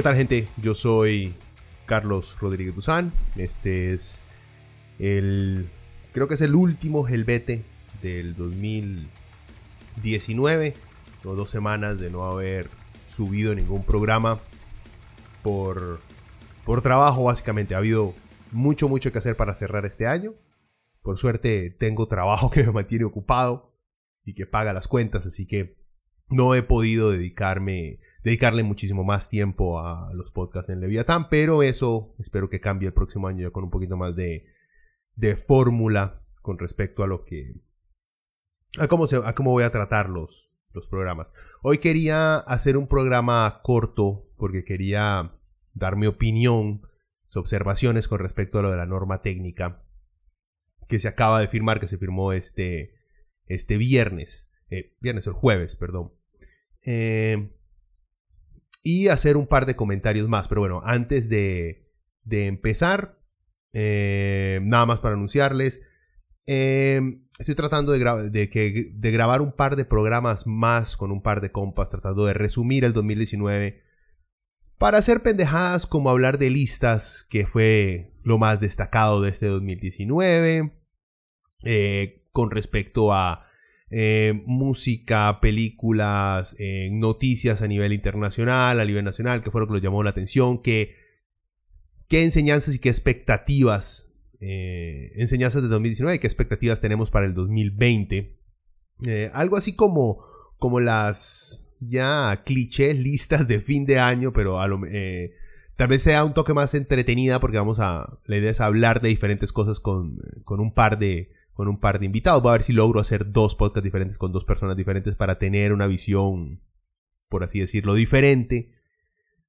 ¿Qué tal gente? Yo soy Carlos Rodríguez Duzán. Este es el... Creo que es el último Helvete del 2019. Tengo dos semanas de no haber subido ningún programa por, por trabajo básicamente. Ha habido mucho, mucho que hacer para cerrar este año. Por suerte tengo trabajo que me mantiene ocupado y que paga las cuentas, así que no he podido dedicarme dedicarle muchísimo más tiempo a los podcasts en Leviathan, pero eso espero que cambie el próximo año ya con un poquito más de, de fórmula con respecto a lo que... a cómo, se, a cómo voy a tratar los, los programas. Hoy quería hacer un programa corto porque quería dar mi opinión, observaciones con respecto a lo de la norma técnica que se acaba de firmar, que se firmó este, este viernes, eh, viernes o jueves, perdón. Eh, y hacer un par de comentarios más. Pero bueno, antes de, de empezar, eh, nada más para anunciarles. Eh, estoy tratando de, de, que, de grabar un par de programas más con un par de compas, tratando de resumir el 2019. Para hacer pendejadas como hablar de listas, que fue lo más destacado de este 2019. Eh, con respecto a eh, música, películas, eh, noticias a nivel internacional, a nivel nacional, que fue lo que nos llamó la atención, que, qué enseñanzas y qué expectativas, eh, enseñanzas de 2019 y qué expectativas tenemos para el 2020. algo así como, como las ya clichés listas de fin de año, pero a lo, tal vez sea un toque más entretenida porque vamos a, la idea es hablar de diferentes cosas con, con un par de con un par de invitados. Voy a ver si logro hacer dos podcasts diferentes con dos personas diferentes para tener una visión, por así decirlo, diferente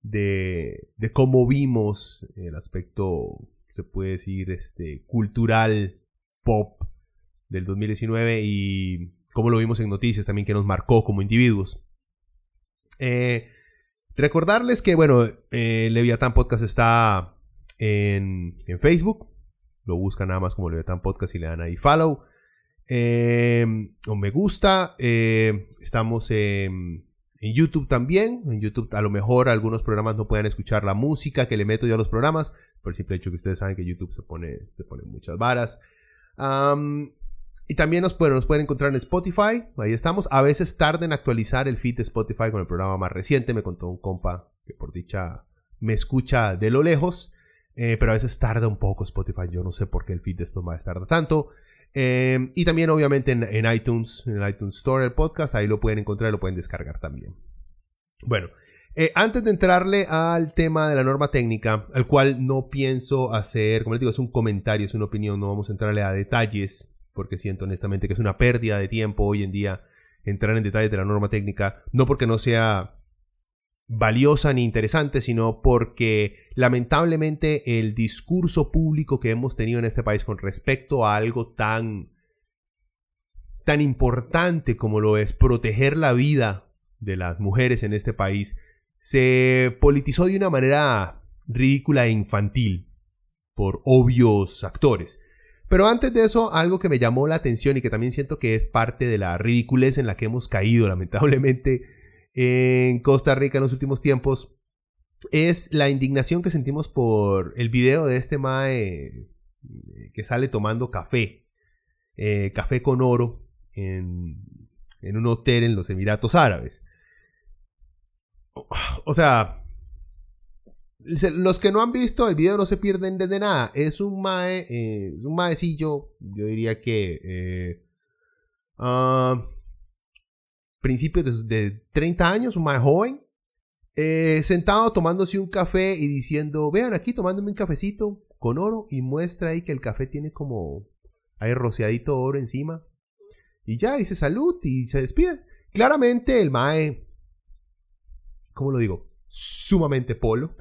de, cómo vimos el aspecto, se puede decir, este, cultural pop del 2019 y cómo lo vimos en noticias también que nos marcó como individuos. Eh, recordarles que, bueno, eh, Leviathan Podcast está en, en Facebook, lo buscan nada más como Leviatán Podcast y le dan ahí follow. Eh, o me gusta. Eh, estamos en, YouTube también. En YouTube a lo mejor algunos programas no pueden escuchar la música que le meto yo a los programas. Por el simple hecho que ustedes saben que YouTube se pone, se pone muchas varas. y también nos pueden, nos pueden encontrar en Spotify. Ahí estamos. A veces tarda en actualizar el feed de Spotify con el programa más reciente. Me contó un compa que por dicha me escucha de lo lejos. Eh, pero a veces tarda un poco Spotify. Yo no sé por qué el feed de estos más tarda tanto. Eh, y también obviamente en, iTunes, en el iTunes Store, el podcast, ahí lo pueden encontrar y lo pueden descargar también. Bueno, eh, antes de entrarle al tema de la norma técnica, al cual no pienso hacer, como les digo, es un comentario, es una opinión, no vamos a entrarle a detalles, porque siento honestamente que es una pérdida de tiempo hoy en día entrar en detalles de la norma técnica, no porque no sea valiosa ni interesante, sino porque lamentablemente el discurso público que hemos tenido en este país con respecto a algo tan tan importante como lo es proteger la vida de las mujeres en este país se politizó de una manera ridícula e infantil por obvios actores. Pero antes de eso, algo que me llamó la atención y que también siento que es parte de la ridiculez en la que hemos caído, lamentablemente, en Costa Rica en los últimos tiempos es la indignación que sentimos por el video de este Mae eh, que sale tomando café, eh, café con oro en, en un hotel en los Emiratos Árabes. O sea, los que no han visto el video no se pierden de nada. Es un mae, eh, un maecillo, yo diría que uh, principios de, 30 años, un más joven, eh, sentado tomándose un café y diciendo, vean aquí tomándome un cafecito con oro y muestra ahí que el café tiene como, hay rociadito oro encima. Y ya, dice salud y se despide. Claramente el Mae, ¿cómo lo digo? Sumamente polo.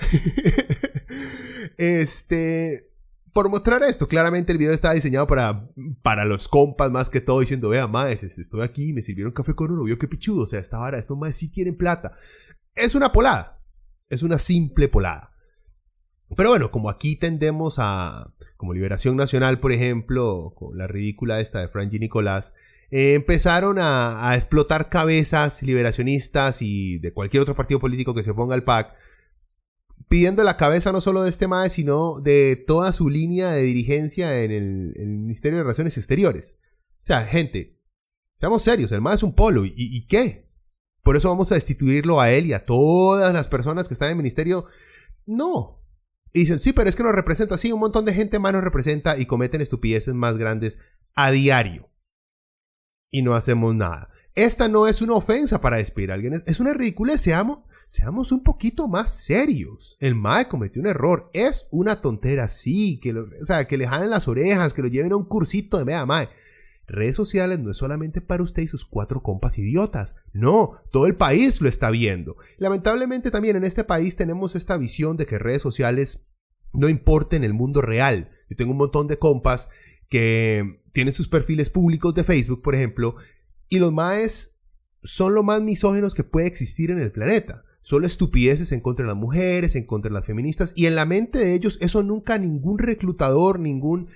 este, por mostrar esto, claramente el video estaba diseñado para, para los compas más que todo, diciendo, vea, maes, estoy aquí, me sirvieron café con oro, vio qué pichudo, o sea, esta vara, estos maes sí tienen plata. Es una polada, es una simple polada. Pero bueno, como aquí tendemos a, como Liberación Nacional, por ejemplo, con la ridícula esta de Franji Nicolás, eh, empezaron a, a, explotar cabezas liberacionistas y de cualquier otro partido político que se ponga al PAC, pidiendo la cabeza no solo de este MAE, sino de toda su línea de dirigencia en el, Ministerio de Relaciones Exteriores. O sea, gente, seamos serios, el MAE es un polo. ¿Y, ¿Y, qué? Por eso vamos a destituirlo a él y a todas las personas que están en el ministerio. No. Y dicen, sí, pero es que nos representa. Sí, un montón de gente más nos representa y cometen estupideces más grandes a diario. Y no hacemos nada. Esta no es una ofensa para despedir a alguien, es una ridiculez. Seamos, seamos un poquito más serios. El MAE cometió un error. Es una tontera, sí. Que o sea, que le jalen las orejas, que lo lleven a un cursito de mea MAE. Redes sociales no es solamente para usted y sus cuatro compas idiotas. No, todo el país lo está viendo. Lamentablemente también en este país tenemos esta visión de que redes sociales no importen el mundo real. Yo tengo un montón de compas que tienen sus perfiles públicos de Facebook, por ejemplo, y los maes son lo más misógenos que puede existir en el planeta. Solo estupideces en contra de las mujeres, en contra de las feministas, y en la mente de ellos eso nunca ningún reclutador, ningún,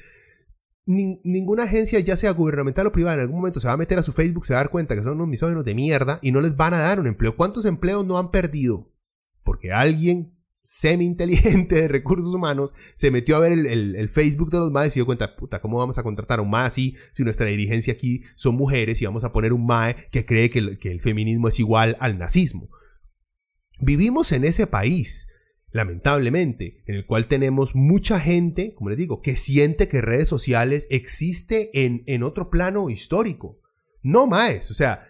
ninguna agencia, ya sea gubernamental o privada, en algún momento se va a meter a su Facebook, se va a dar cuenta que son unos misóginos de mierda y no les van a dar un empleo. ¿Cuántos empleos no han perdido? Porque alguien semi inteligente de recursos humanos se metió a ver el, Facebook de los MAE y se dio cuenta, puta, ¿cómo vamos a contratar a un MAE así si nuestra dirigencia aquí son mujeres y vamos a poner un MAE que cree que que el feminismo es igual al nazismo? Vivimos en ese país, lamentablemente, en el cual tenemos mucha gente, como les digo, que siente que redes sociales existe en, en otro plano histórico. No más, o sea,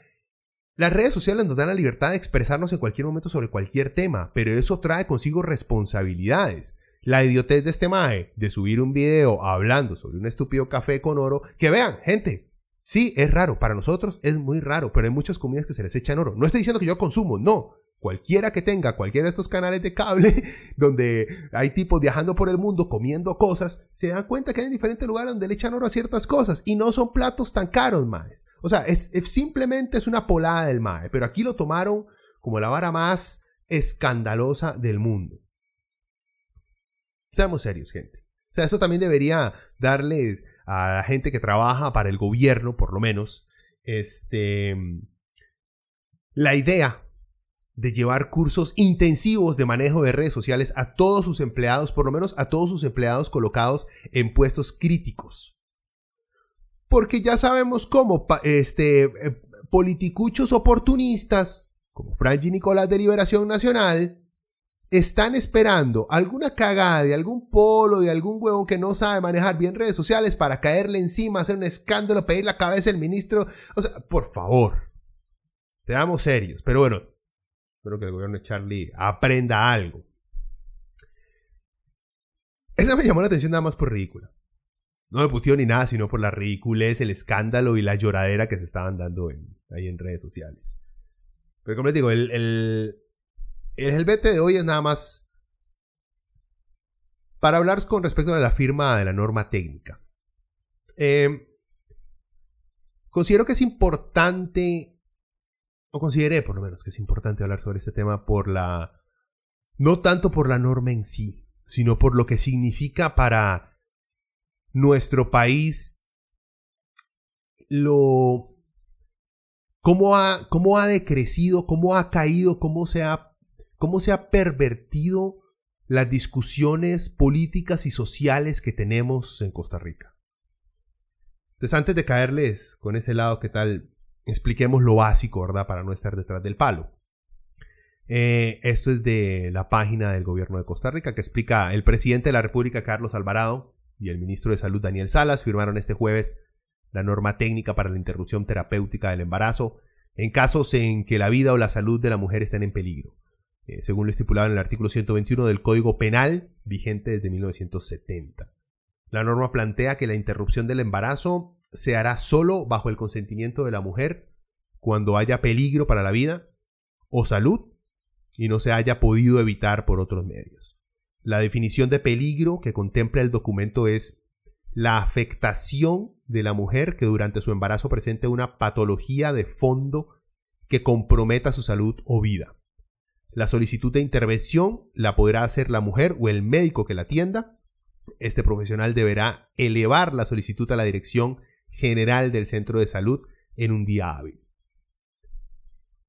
las redes sociales nos dan la libertad de expresarnos en cualquier momento sobre cualquier tema, pero eso trae consigo responsabilidades. La idiotez de este Mae de subir un video hablando sobre un estúpido café con oro, que vean, gente, sí, es raro, para nosotros es muy raro, pero hay muchas comidas que se les echan oro. No estoy diciendo que yo consumo, no, Cualquiera que tenga cualquiera de estos canales de cable donde hay tipos viajando por el mundo comiendo cosas, se dan cuenta que hay diferentes lugares donde le echan oro a ciertas cosas y no son platos tan caros, maes. O sea, es, simplemente es una polada del mae, pero aquí lo tomaron como la vara más escandalosa del mundo. Seamos serios, gente. O sea, eso también debería darle a la gente que trabaja para el gobierno, por lo menos, este, la idea de llevar cursos intensivos de manejo de redes sociales a todos sus empleados, por lo menos a todos sus empleados colocados en puestos críticos. Porque ya sabemos cómo este, eh, politicuchos oportunistas, como Franji Nicolás de Liberación Nacional, están esperando alguna cagada de algún polo, de algún huevón que no sabe manejar bien redes sociales para caerle encima, hacer un escándalo, pedir la cabeza del ministro. O sea, por favor, seamos serios. Pero bueno, Espero que el gobierno de Charlie aprenda algo. Esa me llamó la atención nada más por ridícula. No me putió ni nada, sino por la ridiculez, el escándalo y la lloradera que se estaban dando ahí en redes sociales. Pero como les digo, el, el, el de hoy es nada más para hablar con respecto a la firma de la norma técnica. Eh, considero que es importante o consideré por lo menos que es importante hablar sobre este tema por la... no tanto por la norma en sí, sino por lo que significa para nuestro país lo... cómo ha, cómo ha decrecido, cómo ha caído, cómo se ha, cómo se ha pervertido las discusiones políticas y sociales que tenemos en Costa Rica. Entonces, antes de caerles con ese lado, ¿qué tal? Expliquemos lo básico, ¿verdad? Para no estar detrás del palo. Eh, esto es de la página del gobierno de Costa Rica que explica el presidente de la República, Carlos Alvarado, y el ministro de Salud, Daniel Salas, firmaron este jueves la norma técnica para la interrupción terapéutica del embarazo en casos en que la vida o la salud de la mujer estén en peligro. eh, según lo estipulado en el artículo 121 del Código Penal, vigente desde 1970. La norma plantea que la interrupción del embarazo se hará solo bajo el consentimiento de la mujer cuando haya peligro para la vida o salud y no se haya podido evitar por otros medios. La definición de peligro que contempla el documento es la afectación de la mujer que durante su embarazo presente una patología de fondo que comprometa su salud o vida. La solicitud de intervención la podrá hacer la mujer o el médico que la atienda. Este profesional deberá elevar la solicitud a la Dirección General del Centro de Salud en un día hábil.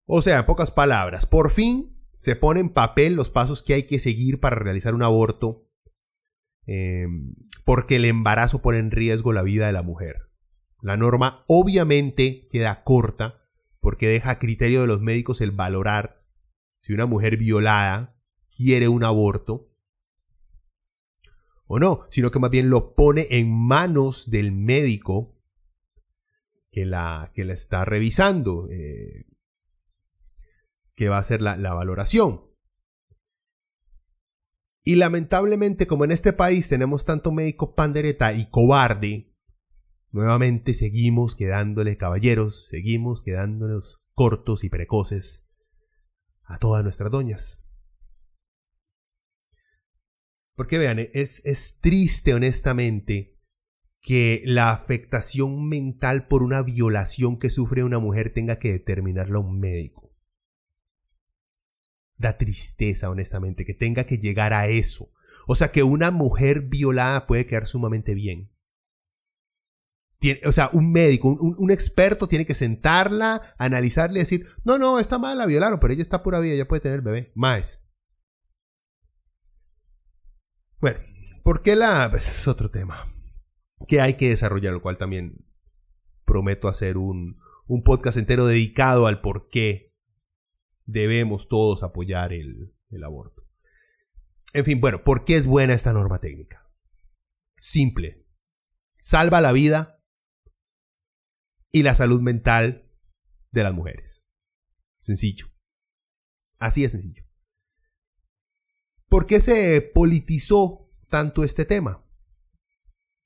O sea, en pocas palabras, por fin se pone en papel los pasos que hay que seguir para realizar un aborto em, porque el embarazo pone en riesgo la vida de la mujer. La norma obviamente queda corta porque deja a criterio de los médicos el valorar si una mujer violada quiere un aborto o no, sino que más bien lo pone en manos del médico que la, que la está revisando, eh, que va a hacer la, la valoración. Y lamentablemente, como en este país tenemos tanto médico pandereta y cobarde, nuevamente seguimos quedándole caballeros, seguimos quedándonos cortos y precoces a todas nuestras doñas. Porque vean, es, es triste honestamente que la afectación mental por una violación que sufre una mujer tenga que determinarla un médico da tristeza, honestamente, que tenga que llegar a eso. O sea, que una mujer violada puede quedar sumamente bien. o sea, un médico, un, experto tiene que sentarla, analizarle y decir, no, no, está mal, la violaron, pero ella está pura vida, ella puede tener bebé. Más. Bueno, ¿por qué la...? Pues, es otro tema que hay que desarrollar, lo cual también prometo hacer un, un podcast entero dedicado al por qué debemos todos apoyar el, aborto. En fin, bueno, ¿por qué es buena esta norma técnica? Simple. Salva la vida y la salud mental de las mujeres. Sencillo. Así de sencillo. ¿Por qué se politizó tanto este tema?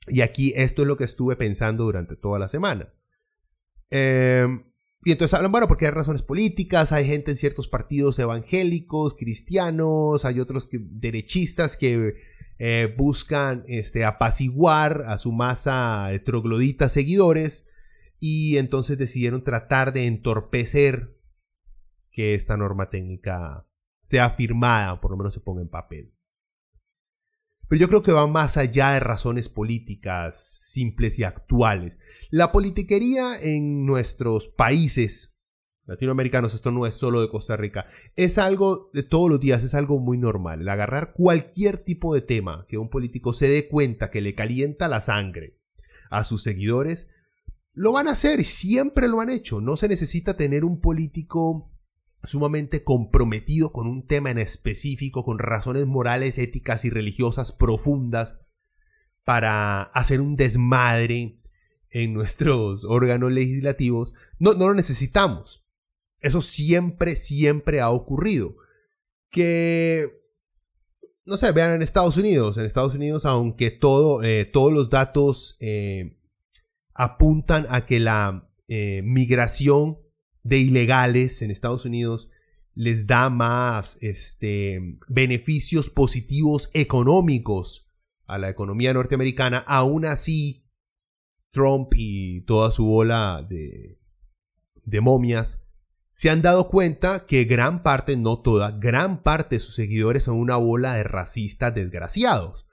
Y aquí esto es lo que estuve pensando durante toda la semana. Eh, y entonces hablan, bueno, porque hay razones políticas, hay gente en ciertos partidos evangélicos, cristianos, hay otros derechistas que eh, buscan este, apaciguar a su masa de trogloditas seguidores y entonces decidieron tratar de entorpecer que esta norma técnica sea firmada, o por lo menos se ponga en papel. Pero yo creo que va más allá de razones políticas simples y actuales. La politiquería en nuestros países latinoamericanos, esto no es solo de Costa Rica, es algo de todos los días, es algo muy normal. El agarrar cualquier tipo de tema que un político se dé cuenta que le calienta la sangre a sus seguidores, lo van a hacer siempre lo han hecho. No se necesita tener un político sumamente comprometido con un tema en específico, con razones morales, éticas y religiosas profundas, para hacer un desmadre en nuestros órganos legislativos, no, no lo necesitamos. Eso siempre, siempre ha ocurrido. Que, no sé, vean en Estados Unidos, en Estados Unidos, aunque todo, eh, todos los datos eh, apuntan a que la eh, migración de ilegales en Estados Unidos les da más este, beneficios positivos económicos a la economía norteamericana, aún así Trump y toda su ola de, de momias se han dado cuenta que gran parte, no toda, gran parte de sus seguidores son una bola de racistas desgraciados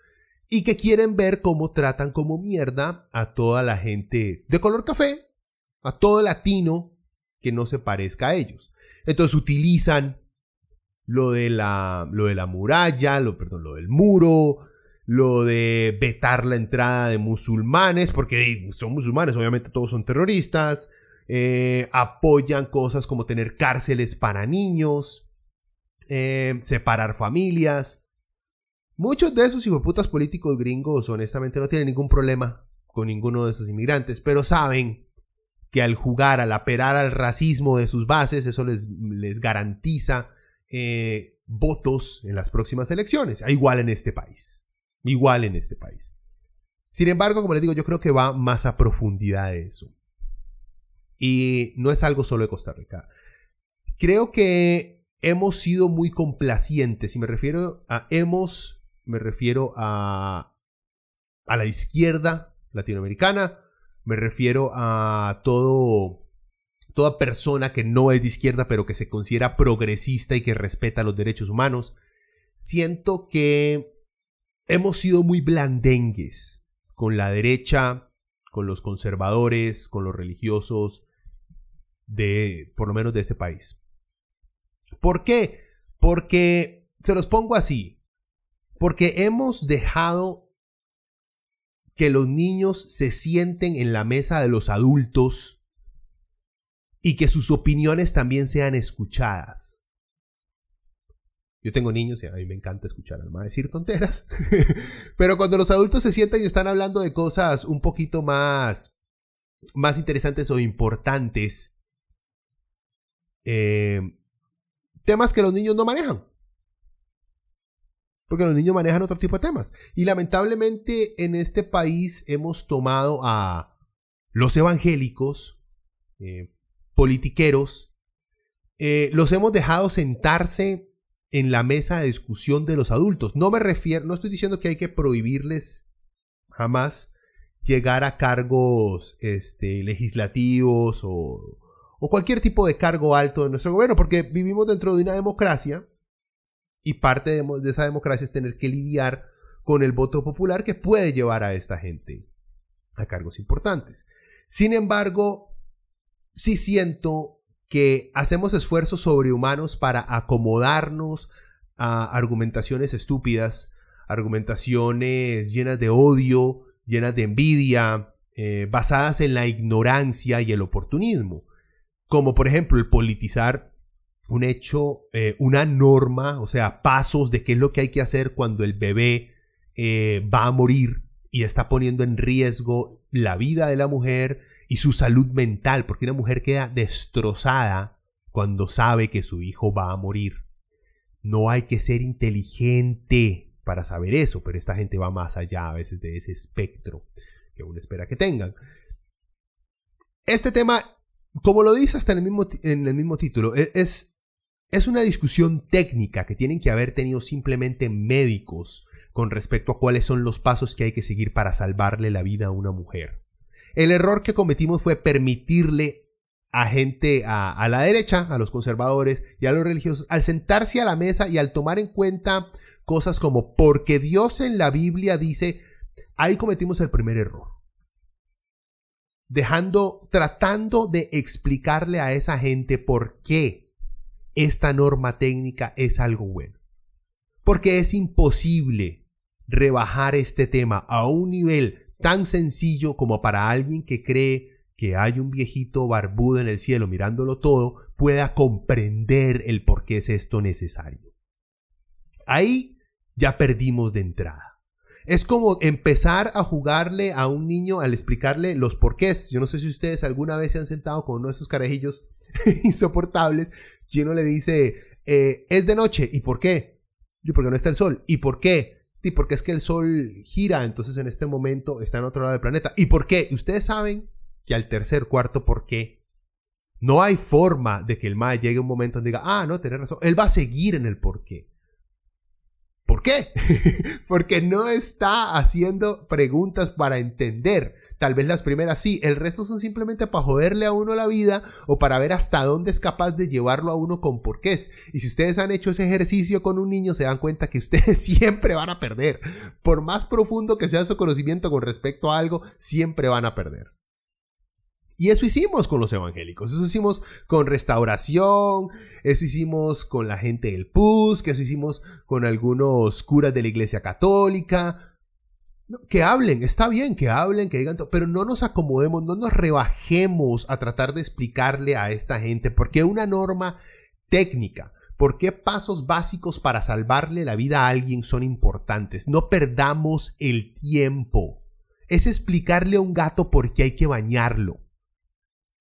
y que quieren ver cómo tratan como mierda a toda la gente de color café, a todo latino que no se parezca a ellos. Entonces utilizan lo de la, lo de la muralla, lo, perdón, lo del muro, lo de vetar la entrada de musulmanes, porque son musulmanes, obviamente todos son terroristas, eh, apoyan cosas como tener cárceles para niños, eh, separar familias. Muchos de esos putas políticos gringos honestamente no tienen ningún problema con ninguno de esos inmigrantes, pero saben que al jugar, al aperar al racismo de sus bases, eso les, les garantiza eh, votos en las próximas elecciones, igual en este país. Igual en este país. Sin embargo, como les digo, yo creo que va más a profundidad de eso. Y no es algo solo de Costa Rica. Creo que hemos sido muy complacientes. Y me refiero a hemos, me refiero a, a la izquierda latinoamericana. Me refiero a todo toda persona que no es de izquierda pero que se considera progresista y que respeta los derechos humanos. Siento que hemos sido muy blandengues con la derecha, con los conservadores, con los religiosos de, por lo menos de este país. ¿Por qué? Porque, se los pongo así, porque hemos dejado que los niños se sienten en la mesa de los adultos y que sus opiniones también sean escuchadas. Yo tengo niños y a mí me encanta escuchar a mamá decir tonteras. Pero cuando los adultos se sientan y están hablando de cosas un poquito más, más interesantes o importantes, eh, temas que los niños no manejan. Porque los niños manejan otro tipo de temas. Y lamentablemente en este país hemos tomado a los evangélicos, eh, politiqueros, eh, los hemos dejado sentarse en la mesa de discusión de los adultos. No me refiero, no estoy diciendo que hay que prohibirles jamás llegar a cargos este, legislativos o, o cualquier tipo de cargo alto de nuestro gobierno, porque vivimos dentro de una democracia y parte de, esa democracia es tener que lidiar con el voto popular que puede llevar a esta gente a cargos importantes. Sin embargo, sí siento que hacemos esfuerzos sobrehumanos para acomodarnos a argumentaciones estúpidas, argumentaciones llenas de odio, llenas de envidia, eh, basadas en la ignorancia y el oportunismo como por ejemplo el politizar un hecho, eh, una norma, o sea, pasos de qué es lo que hay que hacer cuando el bebé eh, va a morir y está poniendo en riesgo la vida de la mujer y su salud mental, porque una mujer queda destrozada cuando sabe que su hijo va a morir. No hay que ser inteligente para saber eso, pero esta gente va más allá a veces de ese espectro que uno espera que tengan. Este tema como lo dice hasta en el mismo, en el mismo título, e, es, es una discusión técnica que tienen que haber tenido simplemente médicos con respecto a cuáles son los pasos que hay que seguir para salvarle la vida a una mujer. El error que cometimos fue permitirle a gente a, a, la derecha, a los conservadores y a los religiosos, al sentarse a la mesa y al tomar en cuenta cosas como porque Dios en la Biblia dice, ahí cometimos el primer error dejando, tratando de explicarle a esa gente por qué esta norma técnica es algo bueno. Porque es imposible rebajar este tema a un nivel tan sencillo como para alguien que cree que hay un viejito barbudo en el cielo mirándolo todo, pueda comprender el por qué es esto necesario. Ahí ya perdimos de entrada. Es como empezar a jugarle a un niño al explicarle los porqués. Yo no sé si ustedes alguna vez se han sentado con uno de esos carajillos insoportables que uno le dice, eh, es de noche, ¿y por qué? Y porque no está el sol. ¿Y por qué? Y porque es que el sol gira, entonces en este momento está en otro lado del planeta. ¿Y por qué? Ustedes saben que al tercer, cuarto, ¿por qué? No hay forma de que el MAE llegue un momento donde diga, ah, no, tenés razón. Él va a seguir en el por qué. ¿Por qué? Porque no está haciendo preguntas para entender. Tal vez las primeras sí, el resto son simplemente para joderle a uno la vida o para ver hasta dónde es capaz de llevarlo a uno con porqués. Y si ustedes han hecho ese ejercicio con un niño, se dan cuenta que ustedes siempre van a perder. Por más profundo que sea su conocimiento con respecto a algo, siempre van a perder. Y eso hicimos con los evangélicos, eso hicimos con restauración, eso hicimos con la gente del PUS, que eso hicimos con algunos curas de la Iglesia Católica. Que hablen, está bien que hablen, que digan, pero no nos acomodemos, no nos rebajemos a tratar de explicarle a esta gente por qué una norma técnica, por qué pasos básicos para salvarle la vida a alguien son importantes. No perdamos el tiempo. Es explicarle a un gato por qué hay que bañarlo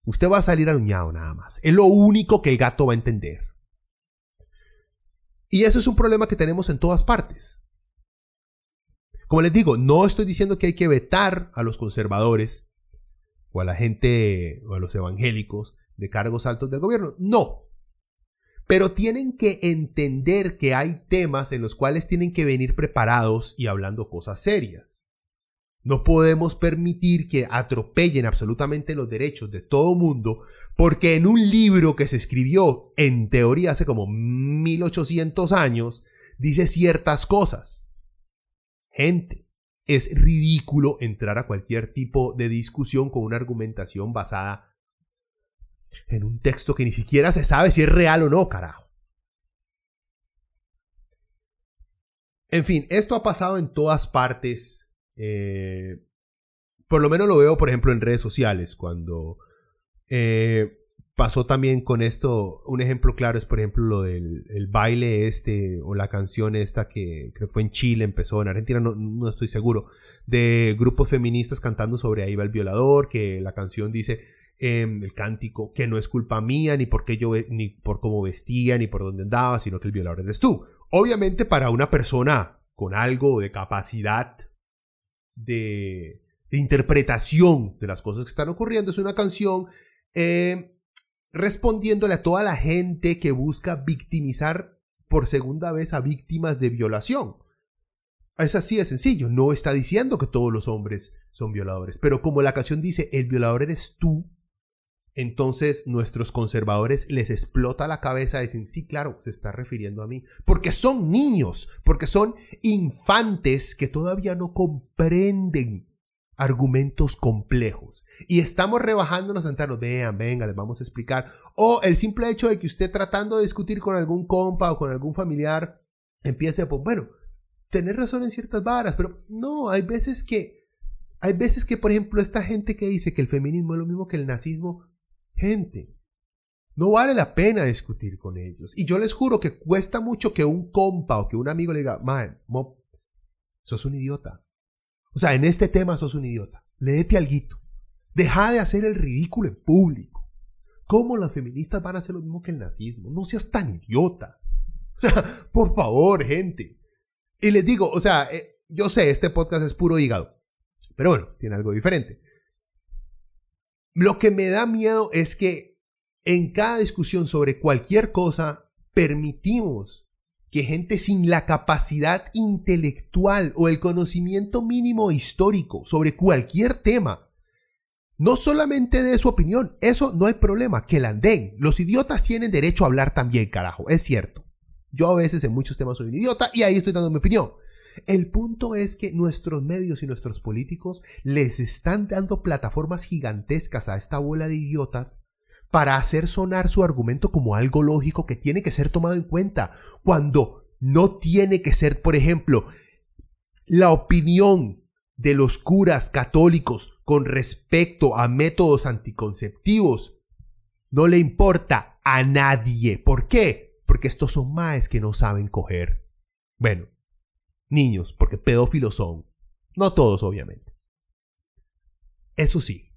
Usted va a salir aluñado nada más. Es lo único que el gato va a entender. Y eso es un problema que tenemos en todas partes. Como les digo, no estoy diciendo que hay que vetar a los conservadores o a la gente o a los evangélicos de cargos altos del gobierno. No. Pero tienen que entender que hay temas en los cuales tienen que venir preparados y hablando cosas serias. No podemos permitir que atropellen absolutamente los derechos de todo mundo porque en un libro que se escribió en teoría hace como 1800 años dice ciertas cosas. Gente, es ridículo entrar a cualquier tipo de discusión con una argumentación basada en un texto que ni siquiera se sabe si es real o no, carajo. En fin, esto ha pasado en todas partes eh, por lo menos lo veo, por ejemplo, en redes sociales, cuando eh, pasó también con esto, un ejemplo claro es, por ejemplo, lo del el baile este, o la canción esta que creo que fue en Chile, empezó en Argentina, no, no estoy seguro, de grupos feministas cantando sobre ahí va el violador, que la canción dice, em, el cántico, que no es culpa mía, ni por qué yo, ni por cómo vestía, ni por dónde andaba, sino que el violador eres tú. Obviamente para una persona con algo de capacidad de, interpretación de las cosas que están ocurriendo. Es una canción eh, respondiéndole a toda la gente que busca victimizar por segunda vez a víctimas de violación. Es así de sencillo. No está diciendo que todos los hombres son violadores. Pero como la canción dice, el violador eres tú, entonces nuestros conservadores les explota la cabeza, dicen, sí, claro, se está refiriendo a mí, porque son niños, porque son infantes que todavía no comprenden argumentos complejos. Y estamos rebajándonos a sentarnos, vean, venga, les vamos a explicar. O el simple hecho de que usted tratando de discutir con algún compa o con algún familiar, empiece pues, bueno, tener razón en ciertas varas, pero no, hay veces que, hay veces que, por ejemplo, esta gente que dice que el feminismo es lo mismo que el nazismo, gente. No vale la pena discutir con ellos. Y yo les juro que cuesta mucho que un compa o que un amigo le diga, man, sos un idiota. O sea, en este tema sos un idiota. Léete alguito. Deja de hacer el ridículo en público. ¿Cómo las feministas van a hacer lo mismo que el nazismo? No seas tan idiota. O sea, por favor, gente. Y les digo, o sea, eh, yo sé, este podcast es puro hígado. Pero bueno, tiene algo diferente. Lo que me da miedo es que en cada discusión sobre cualquier cosa permitimos que gente sin la capacidad intelectual o el conocimiento mínimo histórico sobre cualquier tema, no solamente de su opinión, eso no hay problema, que la den. Los idiotas tienen derecho a hablar también, carajo, es cierto. Yo a veces en muchos temas soy un idiota y ahí estoy dando mi opinión. El punto es que nuestros medios y nuestros políticos les están dando plataformas gigantescas a esta bola de idiotas para hacer sonar su argumento como algo lógico que tiene que ser tomado en cuenta, cuando no tiene que ser, por ejemplo, la opinión de los curas católicos con respecto a métodos anticonceptivos no le importa a nadie. ¿Por qué? Porque estos son maes que no saben coger. Bueno, niños, porque pedófilos son. No todos, obviamente. Eso sí.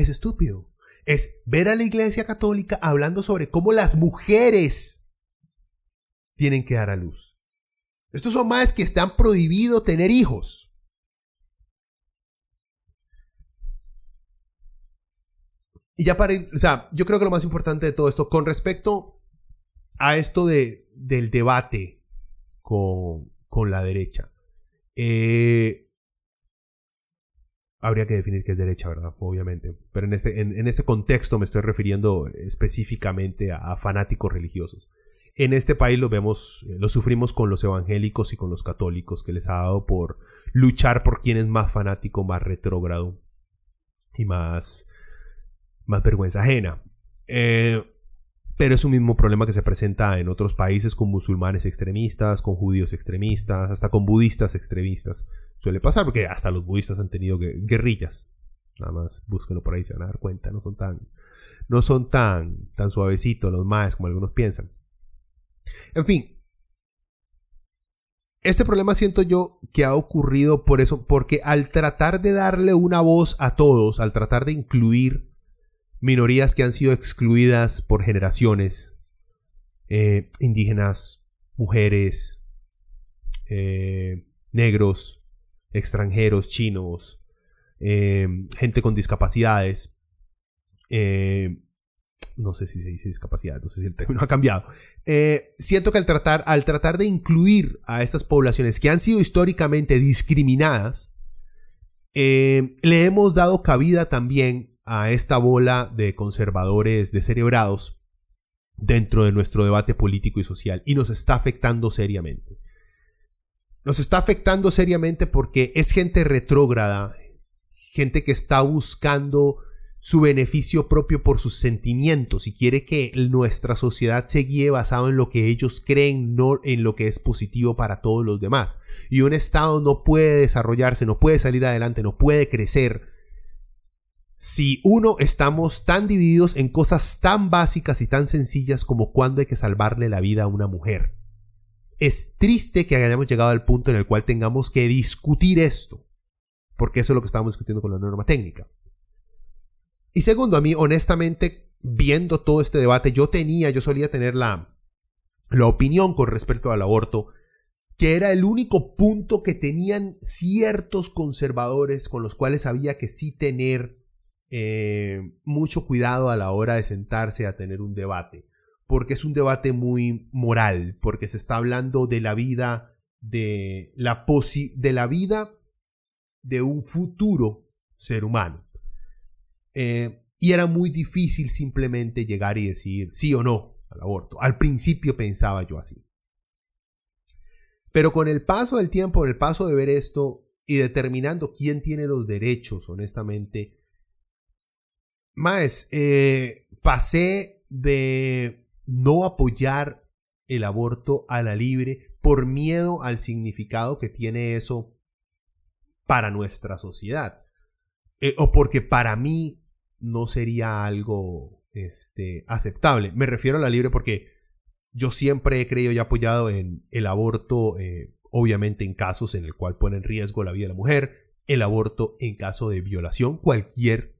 Es estúpido. Es ver a la Iglesia Católica hablando sobre cómo las mujeres tienen que dar a luz. Estos son más que están prohibido tener hijos. Y ya para ir, o sea, yo creo que lo más importante de todo esto, con respecto a esto de, del debate con, la derecha. Eh, habría que definir qué es derecha, ¿verdad? Obviamente. Pero en este, en, este contexto me estoy refiriendo específicamente a, fanáticos religiosos. En este país lo vemos, eh, lo sufrimos con los evangélicos y con los católicos, que les ha dado por luchar por quién es más fanático, más retrógrado y más, más vergüenza ajena. Eh, pero es un mismo problema que se presenta en otros países con musulmanes extremistas, con judíos extremistas, hasta con budistas extremistas. Suele pasar porque hasta los budistas han tenido guerrillas. Nada más búsquenlo por ahí, se van a dar cuenta. No son tan, no son tan, tan suavecitos los más como algunos piensan. En fin. Este problema siento yo que ha ocurrido por eso, porque al tratar de darle una voz a todos, al tratar de incluir minorías que han sido excluidas por generaciones, eh, indígenas, mujeres, eh, negros, extranjeros, chinos, eh, gente con discapacidades. no sé si se dice discapacidad, no sé si el término ha cambiado. siento que al tratar, al tratar de incluir a estas poblaciones que han sido históricamente discriminadas, le hemos dado cabida también a esta bola de conservadores descerebrados dentro de nuestro debate político y social y nos está afectando seriamente. Nos está afectando seriamente porque es gente retrógrada, gente que está buscando su beneficio propio por sus sentimientos y quiere que nuestra sociedad se guíe basado en lo que ellos creen, no en lo que es positivo para todos los demás. Y un Estado no puede desarrollarse, no puede salir adelante, no puede crecer si uno estamos tan divididos en cosas tan básicas y tan sencillas como cuándo hay que salvarle la vida a una mujer. Es triste que hayamos llegado al punto en el cual tengamos que discutir esto, porque eso es lo que estábamos discutiendo con la norma técnica. Y segundo, a mí honestamente, viendo todo este debate, yo tenía, yo solía tener la, la opinión con respecto al aborto, que era el único punto que tenían ciertos conservadores con los cuales había que sí tener eh, mucho cuidado a la hora de sentarse a tener un debate, porque es un debate muy moral, porque se está hablando de la vida, de la, de la vida de un futuro ser humano. Eh, y era muy difícil simplemente llegar y decir sí o no al aborto. Al principio pensaba yo así. Pero con el paso del tiempo, el paso de ver esto y determinando quién tiene los derechos, honestamente, más, eh, pasé de no apoyar el aborto a la libre por miedo al significado que tiene eso para nuestra sociedad. Eh, o porque para mí no sería algo este, aceptable. Me refiero a la libre porque yo siempre he creído y apoyado en el aborto, eh, obviamente en casos en el cual pone en riesgo la vida de la mujer, el aborto en caso de violación, cualquier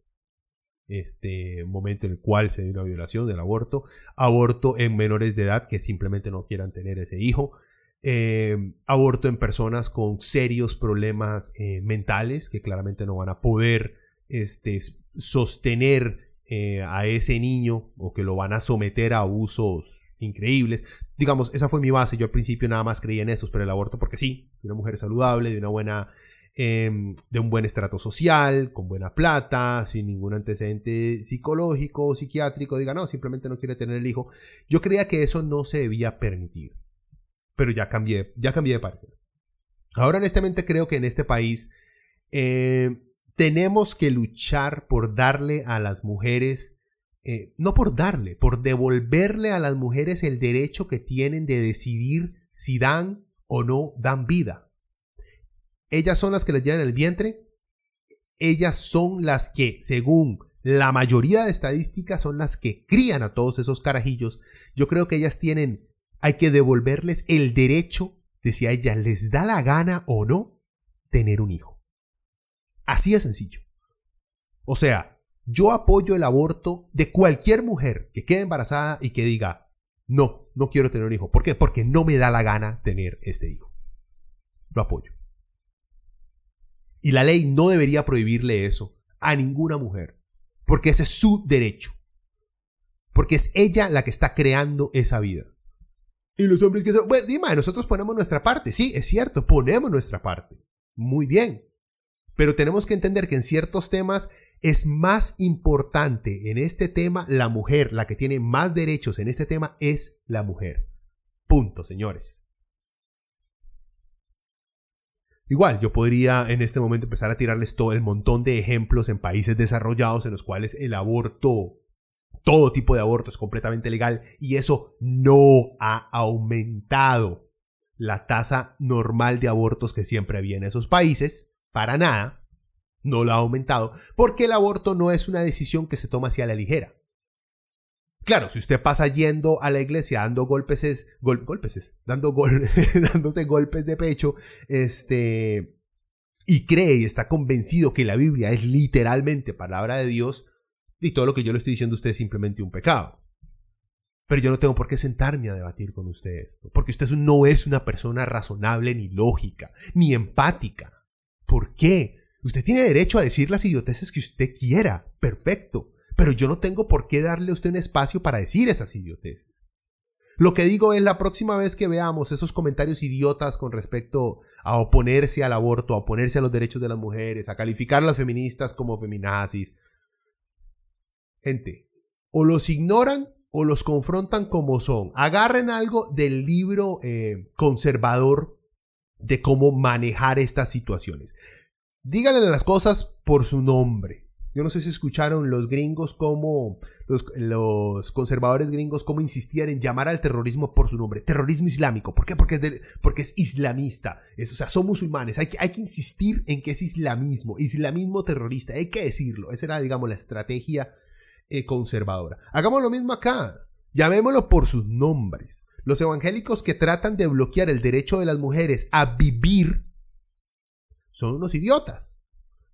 este momento en el cual se dio una violación del aborto, aborto en menores de edad que simplemente no quieran tener ese hijo, eh, aborto en personas con serios problemas eh, mentales que claramente no van a poder este, sostener eh, a ese niño o que lo van a someter a abusos increíbles. Digamos, esa fue mi base. Yo al principio nada más creía en esos, pero el aborto porque sí, de una mujer saludable, de una buena Em, de un buen estrato social, con buena plata, sin ningún antecedente psicológico o psiquiátrico, diga, no, simplemente no quiere tener el hijo. Yo creía que eso no se debía permitir. Pero ya cambié, ya cambié de parecer. Ahora honestamente creo que en este país eh, tenemos que luchar por darle a las mujeres, eh, no por darle, por devolverle a las mujeres el derecho que tienen de decidir si dan o no dan vida. Ellas son las que les llevan el vientre. Ellas son las que, según la mayoría de estadísticas, son las que crían a todos esos carajillos. Yo creo que ellas tienen, hay que devolverles el derecho de si a ellas les da la gana o no tener un hijo. Así de sencillo. O sea, yo apoyo el aborto de cualquier mujer que quede embarazada y que diga, no, no quiero tener un hijo. ¿Por qué? Porque no me da la gana tener este hijo. Lo apoyo. Y la ley no debería prohibirle eso a ninguna mujer, porque ese es su derecho. Porque es ella la que está creando esa vida. Y los hombres que son, bueno, dime, nosotros ponemos nuestra parte. Sí, es cierto, ponemos nuestra parte. Muy bien. Pero tenemos que entender que en ciertos temas es más importante en este tema la mujer, la que tiene más derechos en este tema es la mujer. Punto, señores. Igual, yo podría en este momento empezar a tirarles todo el montón de ejemplos en países desarrollados en los cuales el aborto, todo tipo de aborto es completamente legal y eso no ha aumentado la tasa normal de abortos que siempre había en esos países, para nada, no lo ha aumentado, porque el aborto no es una decisión que se toma hacia la ligera. Claro, si usted pasa yendo a la iglesia dando golpes, dando dándose golpes de pecho, este, y cree y está convencido que la Biblia es literalmente palabra de Dios, y todo lo que yo le estoy diciendo a usted es simplemente un pecado. Pero yo no tengo por qué sentarme a debatir con usted esto, porque usted no es una persona razonable ni lógica, ni empática. ¿Por qué? Usted tiene derecho a decir las idioteces que usted quiera, perfecto, pero yo no tengo por qué darle a usted un espacio para decir esas idioteces. Lo que digo es la próxima vez que veamos esos comentarios idiotas con respecto a oponerse al aborto, a oponerse a los derechos de las mujeres, a calificar a las feministas como feminazis. Gente, o los ignoran o los confrontan como son. Agarren algo del libro eh, conservador de cómo manejar estas situaciones. Díganle las cosas por su nombre. Yo no sé si escucharon los gringos como los, conservadores gringos como insistían en llamar al terrorismo por su nombre. Terrorismo islámico. ¿Por qué? Porque es, islamista. Es, o sea, son musulmanes. Hay que, hay que insistir en que es islamismo. Islamismo terrorista. Hay que decirlo. Esa era, digamos, la estrategia eh, conservadora. Hagamos lo mismo acá. Llamémoslo por sus nombres. Los evangélicos que tratan de bloquear el derecho de las mujeres a vivir son unos idiotas.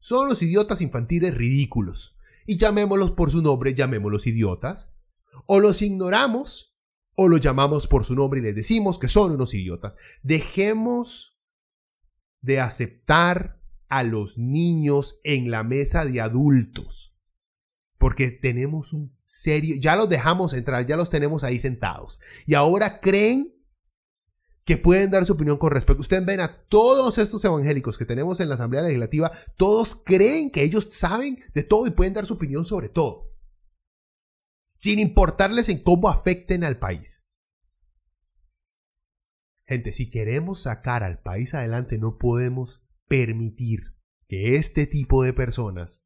Son los idiotas infantiles ridículos. Y llamémoslos por su nombre, llamémoslos idiotas. O los ignoramos o los llamamos por su nombre y les decimos que son unos idiotas. Dejemos de aceptar a los niños en la mesa de adultos. Porque tenemos un serio, ya los dejamos entrar, ya los tenemos ahí sentados. Y ahora creen que pueden dar su opinión con respecto. Ustedes ven a todos estos evangélicos que tenemos en la Asamblea Legislativa, todos creen que ellos saben de todo y pueden dar su opinión sobre todo, sin importarles en cómo afecten al país. Gente, si queremos sacar al país adelante, no podemos permitir que este tipo de personas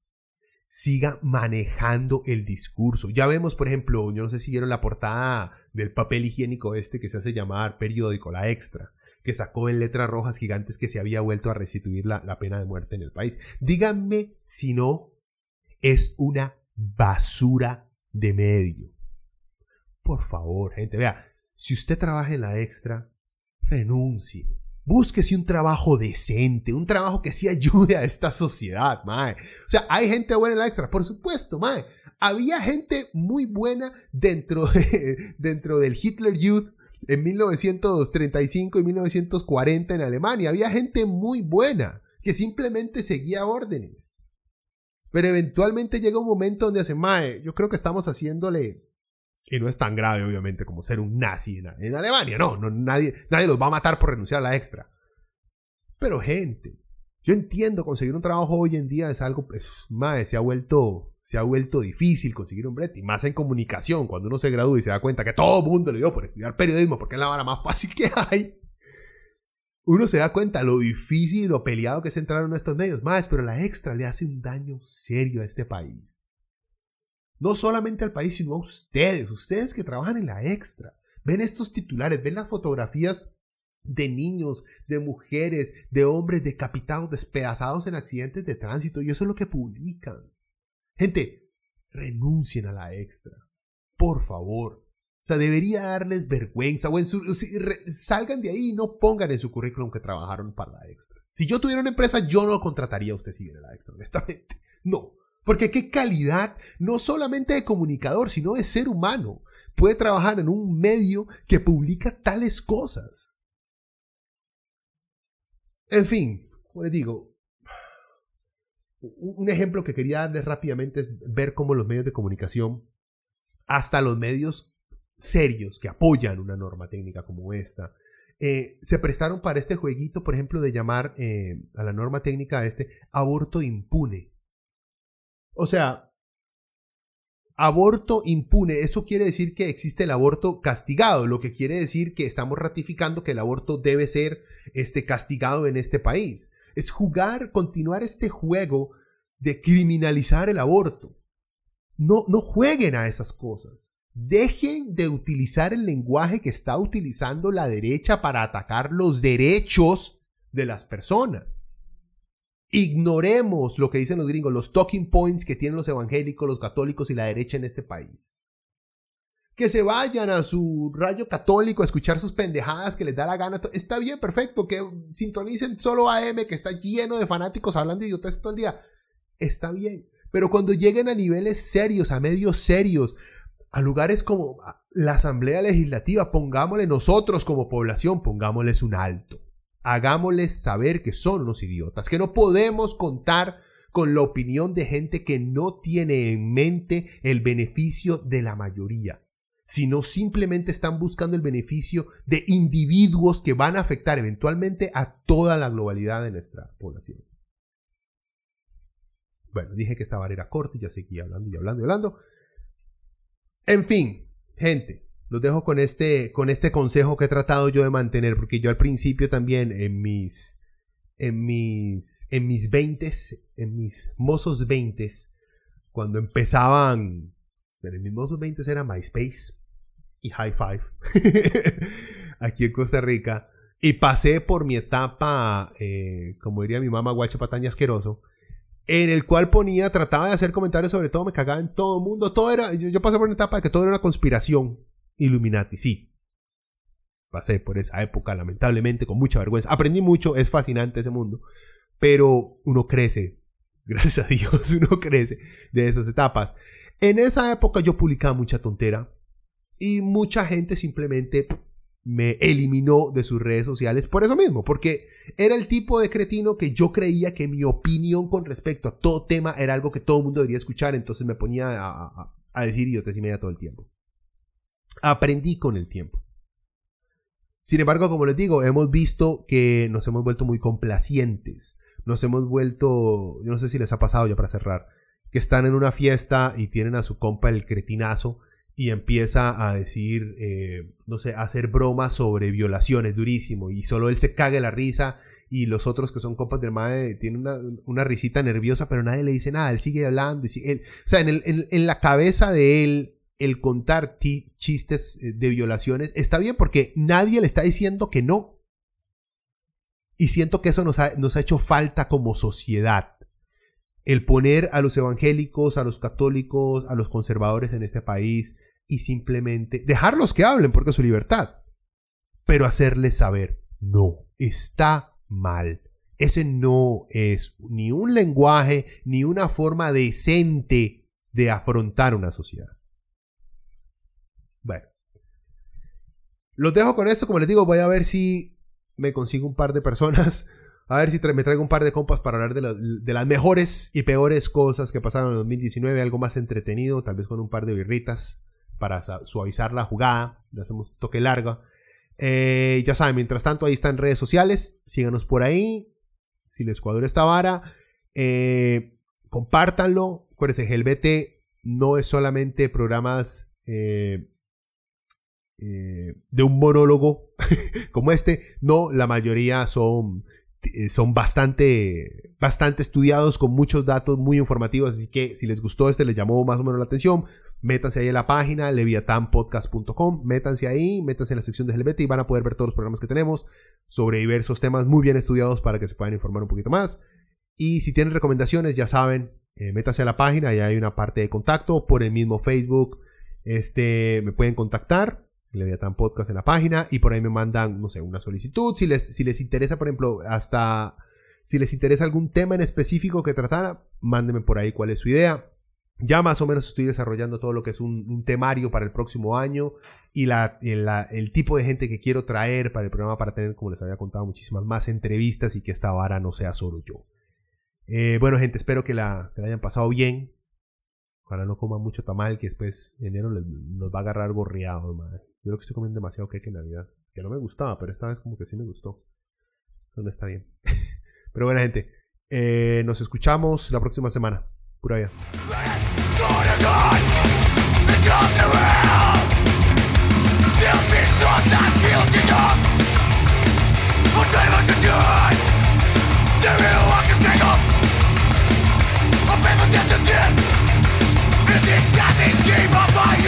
siga manejando el discurso. Ya vemos, por ejemplo, yo no sé si vieron la portada del papel higiénico este que se hace llamar periódico, la extra, que sacó en letras rojas gigantes que se había vuelto a restituir la, la pena de muerte en el país. Díganme si no es una basura de medio. Por favor, gente, vea, si usted trabaja en la extra, renuncie. Búsquese un trabajo decente, un trabajo que sí ayude a esta sociedad, mae. O sea, hay gente buena en la extra, por supuesto, mae. Había gente muy buena dentro, dentro del Hitler Youth en 1935 y 1940 en Alemania. Había gente muy buena que simplemente seguía órdenes. Pero eventualmente llega un momento donde hace, mae, yo creo que estamos haciéndole y no es tan grave, obviamente, como ser un nazi en, Alemania. No, no nadie, nadie los va a matar por renunciar a la extra. Pero, gente, yo entiendo conseguir un trabajo hoy en día es algo, pues, más, se ha vuelto, se ha vuelto difícil conseguir un brete. Y más en comunicación, cuando uno se gradúa y se da cuenta que todo el mundo le dio por estudiar periodismo porque es la vara más fácil que hay. Uno se da cuenta lo difícil y lo peleado que es entrar en estos medios. Más, pero la extra le hace un daño serio a este país. No solamente al país, sino a ustedes, ustedes que trabajan en la extra. Ven estos titulares, ven las fotografías de niños, de mujeres, de hombres decapitados, despedazados en accidentes de tránsito, y eso es lo que publican. Gente, renuncien a la extra. Por favor. O sea, debería darles vergüenza o en su, salgan de ahí y no pongan en su currículum que trabajaron para la extra. Si yo tuviera una empresa, yo no contrataría a usted si viene la extra, honestamente. No. Porque qué calidad, no solamente de comunicador, sino de ser humano, puede trabajar en un medio que publica tales cosas. En fin, como les digo, un ejemplo que quería darles rápidamente es ver cómo los medios de comunicación, hasta los medios serios que apoyan una norma técnica como esta, eh, se prestaron para este jueguito, por ejemplo, de llamar eh, a la norma técnica este aborto impune. O sea, aborto impune, eso quiere decir que existe el aborto castigado, lo que quiere decir que estamos ratificando que el aborto debe ser este, castigado en este país. Es jugar, continuar este juego de criminalizar el aborto. No, no jueguen a esas cosas. Dejen de utilizar el lenguaje que está utilizando la derecha para atacar los derechos de las personas. Ignoremos lo que dicen los gringos, los talking points que tienen los evangélicos, los católicos y la derecha en este país. Que se vayan a su rayo católico a escuchar sus pendejadas que les da la gana. Está bien, perfecto. Que sintonicen solo AM, que está lleno de fanáticos hablando idiotas todo el día. Está bien. Pero cuando lleguen a niveles serios, a medios serios, a lugares como la Asamblea Legislativa, pongámosle nosotros como población, pongámosles un alto. Hagámosles saber que son unos idiotas, que no podemos contar con la opinión de gente que no tiene en mente el beneficio de la mayoría, sino simplemente están buscando el beneficio de individuos que van a afectar eventualmente a toda la globalidad de nuestra población. Bueno, dije que esta barrera corta y ya seguí hablando y hablando y hablando. En fin, gente, los dejo con este, con este consejo que he tratado yo de mantener, porque yo al principio también en mis, en mis, en mis veintes, en mis mozos veintes, cuando empezaban, en mis mozos veintes era MySpace y High Five, aquí en Costa Rica, y pasé por mi etapa, eh, como diría mi mamá, guacho pataña asqueroso, en el cual ponía, trataba de hacer comentarios sobre todo, me cagaba en todo el mundo, todo era, yo, pasé por una etapa de que todo era una conspiración, Illuminati, sí. Pasé por esa época, lamentablemente, con mucha vergüenza. Aprendí mucho, es fascinante ese mundo, pero uno crece, gracias a Dios, uno crece de esas etapas. En esa época yo publicaba mucha tontera y mucha gente simplemente me eliminó de sus redes sociales por eso mismo, porque era el tipo de cretino que yo creía que mi opinión con respecto a todo tema era algo que todo el mundo debería escuchar, entonces me ponía a, a, decir idiotes y media todo el tiempo. Aprendí con el tiempo. Sin embargo, como les digo, hemos visto que nos hemos vuelto muy complacientes, nos hemos vuelto, yo no sé si les ha pasado ya para cerrar, que están en una fiesta y tienen a su compa el cretinazo y empieza a decir, eh, no sé, a hacer bromas sobre violaciones, durísimo, y solo él se cague la risa y los otros que son compas del MAE tienen una, risita nerviosa, pero nadie le dice nada, él sigue hablando, y él, o sea, en, en, la cabeza de él, el contar chistes eh, de violaciones está bien porque nadie le está diciendo que no. Y siento que eso nos ha, nos ha hecho falta como sociedad el poner a los evangélicos, a los católicos, a los conservadores en este país y simplemente dejarlos que hablen porque es su libertad, pero hacerles saber, no, está mal. Ese no es ni un lenguaje ni una forma decente de afrontar una sociedad. Bueno. Los dejo con esto, como les digo, voy a ver si me consigo un par de personas. A ver si me traigo un par de compas para hablar de, las mejores y peores cosas que pasaron en 2019, algo más entretenido, tal vez con un par de birritas para suavizar la jugada. Le hacemos toque largo. Eh, ya saben, mientras tanto, ahí están redes sociales. Síganos por ahí. Si les cuadra esta vara, eh, compártanlo. Acuérdense, GLBT no es solamente programas eh, de un monólogo como este. No, la mayoría son son bastante, bastante estudiados con muchos datos muy informativos. Así que si les gustó este, les llamó más o menos la atención, métanse ahí en la página leviatanpodcast.com, métanse ahí, métanse en la sección de LGBT y van a poder ver todos los programas que tenemos sobre diversos temas muy bien estudiados para que se puedan informar un poquito más. Y si tienen recomendaciones, ya saben, eh, métanse a la página, y hay una parte de contacto por el mismo Facebook. Este, me pueden contactar, Leviatán Podcast en la página, y por ahí me mandan, no sé, una solicitud. Si les, si les interesa, por ejemplo, hasta si les interesa algún tema en específico que tratara, mándenme por ahí cuál es su idea. Ya más o menos estoy desarrollando todo lo que es un, temario para el próximo año y la, el, tipo de gente que quiero traer para el programa para tener, como les había contado, muchísimas más entrevistas y que esta vara no sea solo yo. Eh, bueno, gente, espero que la, hayan pasado bien. Ojalá no coman mucho tamal, que después enero nos va a agarrar borreado, madre. Yo creo que estoy comiendo demasiado queque en Navidad. Que no me gustaba, pero esta vez como que sí me gustó. Pero no está bien. pero bueno, gente. Nos escuchamos la próxima semana. Pura vida. Game of